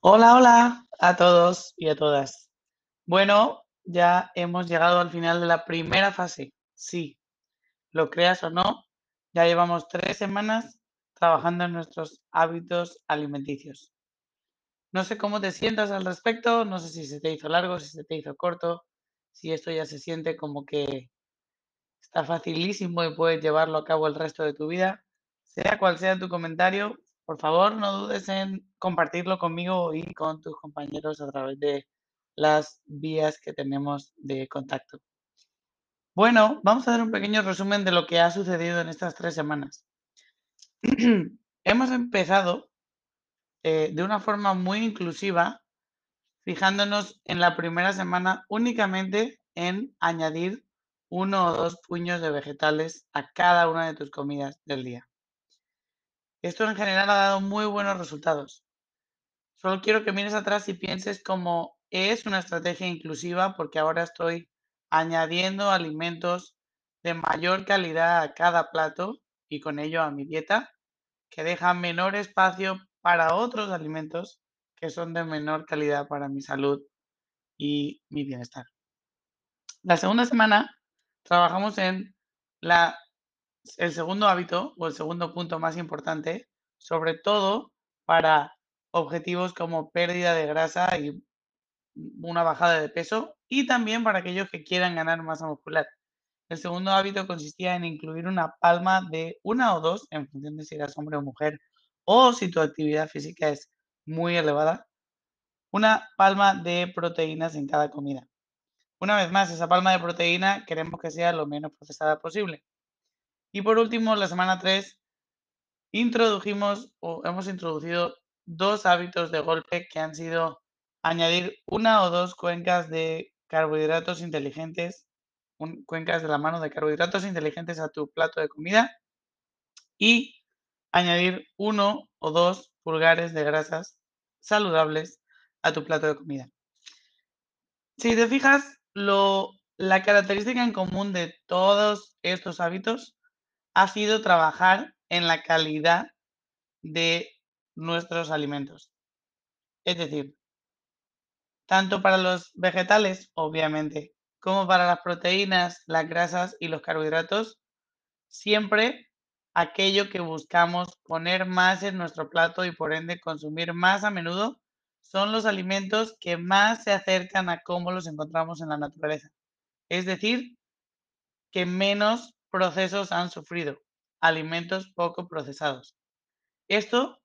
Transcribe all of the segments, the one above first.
Hola, hola a todos y a todas. Bueno, ya hemos llegado al final de la primera fase. Sí, lo creas o no, ya llevamos tres semanas trabajando en nuestros hábitos alimenticios. No sé cómo te sientas al respecto, no sé si se te hizo largo, si se te hizo corto, si esto ya se siente como que está facilísimo y puedes llevarlo a cabo el resto de tu vida. Sea cual sea tu comentario, por favor no dudes en compartirlo conmigo y con tus compañeros a través de las vías que tenemos de contacto. Bueno, vamos a dar un pequeño resumen de lo que ha sucedido en estas tres semanas. Hemos empezado eh, de una forma muy inclusiva, fijándonos en la primera semana únicamente en añadir uno o dos puños de vegetales a cada una de tus comidas del día. Esto en general ha dado muy buenos resultados. Solo quiero que mires atrás y pienses cómo es una estrategia inclusiva porque ahora estoy añadiendo alimentos de mayor calidad a cada plato y con ello a mi dieta, que deja menor espacio para otros alimentos que son de menor calidad para mi salud y mi bienestar. La segunda semana trabajamos en la, el segundo hábito o el segundo punto más importante, sobre todo para objetivos como pérdida de grasa y una bajada de peso y también para aquellos que quieran ganar masa muscular. El segundo hábito consistía en incluir una palma de una o dos, en función de si eras hombre o mujer, o si tu actividad física es muy elevada, una palma de proteínas en cada comida. Una vez más, esa palma de proteína queremos que sea lo menos procesada posible. Y por último, la semana 3, introdujimos o hemos introducido dos hábitos de golpe que han sido añadir una o dos cuencas de carbohidratos inteligentes, cuencas de la mano de carbohidratos inteligentes a tu plato de comida y añadir uno o dos pulgares de grasas saludables a tu plato de comida. Si te fijas, la característica en común de todos estos hábitos ha sido trabajar en la calidad de nuestros alimentos. Es decir, tanto para los vegetales, obviamente, como para las proteínas, las grasas y los carbohidratos, siempre aquello que buscamos poner más en nuestro plato y por ende consumir más a menudo son los alimentos que más se acercan a cómo los encontramos en la naturaleza. Es decir, que menos procesos han sufrido, alimentos poco procesados. Esto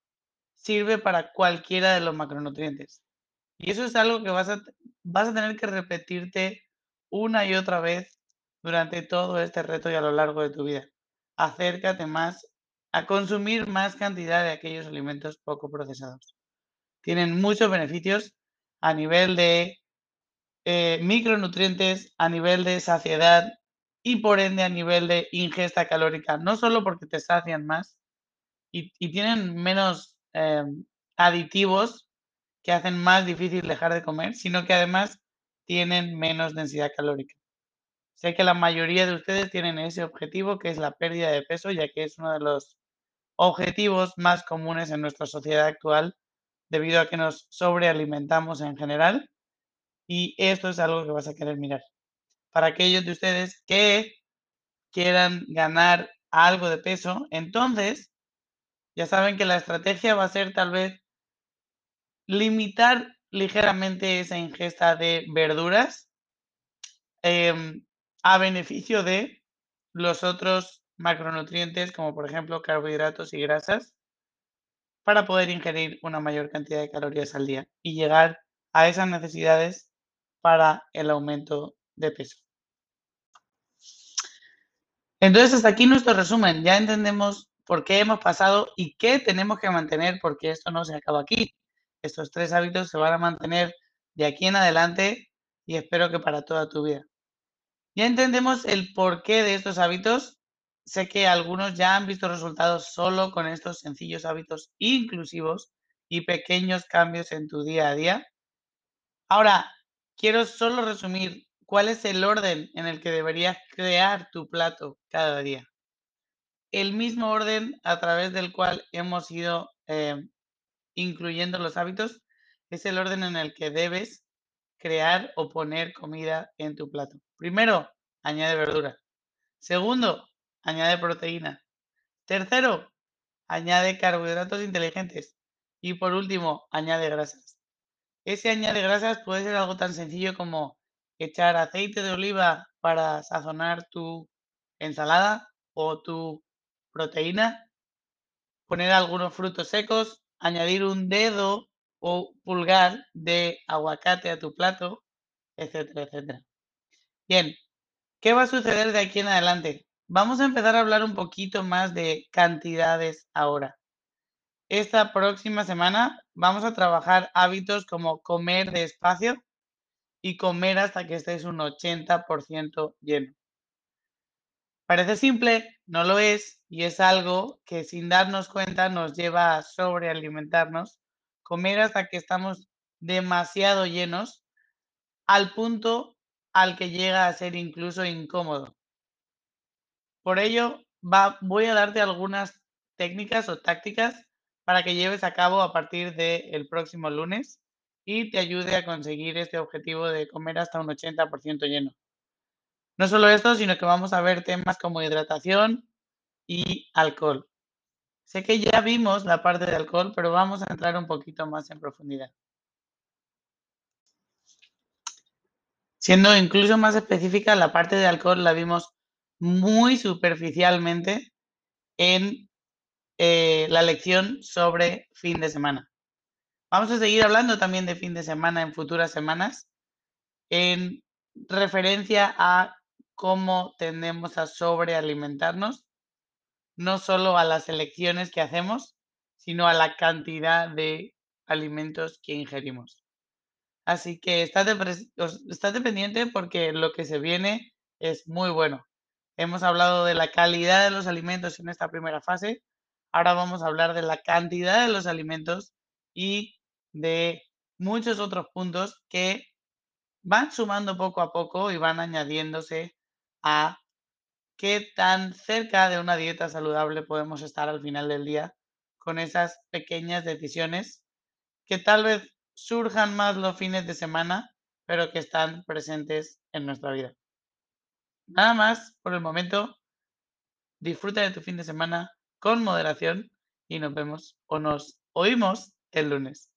sirve para cualquiera de los macronutrientes. Y eso es algo que vas a, vas a tener que repetirte una y otra vez durante todo este reto y a lo largo de tu vida. Acércate más a consumir más cantidad de aquellos alimentos poco procesados tienen muchos beneficios a nivel de eh, micronutrientes, a nivel de saciedad y por ende a nivel de ingesta calórica, no solo porque te sacian más y, tienen menos em, aditivos que hacen más difícil dejar de comer, sino que además tienen menos densidad calórica. Sé que la mayoría de ustedes tienen ese objetivo, que es la pérdida de peso, ya que es uno de los objetivos más comunes en nuestra sociedad actual debido a que nos sobrealimentamos en general. Y esto es algo que vas a querer mirar. Para aquellos de ustedes que quieran ganar algo de peso, entonces ya saben que la estrategia va a ser tal vez limitar ligeramente esa ingesta de verduras em, a beneficio de los otros macronutrientes como por ejemplo carbohidratos y grasas para poder ingerir una mayor cantidad de calorías al día y llegar a esas necesidades para el aumento de peso. Entonces, hasta aquí nuestro resumen. Ya entendemos por qué hemos pasado y qué tenemos que mantener porque esto no se acaba aquí. Estos tres hábitos se van a mantener de aquí en adelante y espero que para toda tu vida. Ya entendemos el porqué de estos hábitos Sé que algunos ya han visto resultados solo con estos sencillos hábitos inclusivos y pequeños cambios en tu día a día. Ahora, quiero solo resumir ¿Cuál es el orden en el que deberías crear tu plato cada día? El mismo orden a través del cual hemos ido em, incluyendo los hábitos es el orden en el que debes crear o poner comida en tu plato. Primero, añade verdura. Segundo, añade proteína. Tercero, añade carbohidratos inteligentes. Y por último, añade grasas. Ese añade grasas puede ser algo tan sencillo como echar aceite de oliva para sazonar tu ensalada o tu proteína, poner algunos frutos secos, añadir un dedo o pulgar de aguacate a tu plato, etcétera, etcétera. Bien, ¿qué va a suceder de aquí en adelante? Vamos a empezar a hablar un poquito más de cantidades ahora. Esta próxima semana vamos a trabajar hábitos como comer despacio y comer hasta que estés un 80% lleno. Parece simple, no lo es, y es algo que sin darnos cuenta nos lleva a sobrealimentarnos, comer hasta que estamos demasiado llenos, al punto al que llega a ser incluso incómodo. Por ello, voy a darte algunas técnicas o tácticas para que lleves a cabo a partir del próximo lunes y te ayude a conseguir este objetivo de comer hasta un 80% lleno. No solo esto, sino que vamos a ver temas como hidratación y alcohol. Sé que ya vimos la parte de alcohol, pero vamos a entrar un poquito más en profundidad. Siendo incluso más específica, la parte de alcohol la vimos muy superficialmente en eh, la lección sobre fin de semana. Vamos a seguir hablando también de fin de semana en futuras semanas en referencia a cómo tendemos a sobrealimentarnos, no solo a las elecciones que hacemos, sino a la cantidad de alimentos que ingerimos. Así que estate, estate porque lo que se viene es muy bueno. Hemos hablado de la calidad de los alimentos en esta primera fase. Ahora vamos a hablar de la cantidad de los alimentos y de muchos otros puntos que van sumando poco a poco y van añadiéndose a qué tan cerca de una dieta saludable podemos estar al final del día con esas pequeñas decisiones que tal vez surjan más los fines de semana, pero que están presentes en nuestra vida. Nada más por el momento. Disfruta de tu fin de semana con moderación y nos vemos o nos oímos el lunes.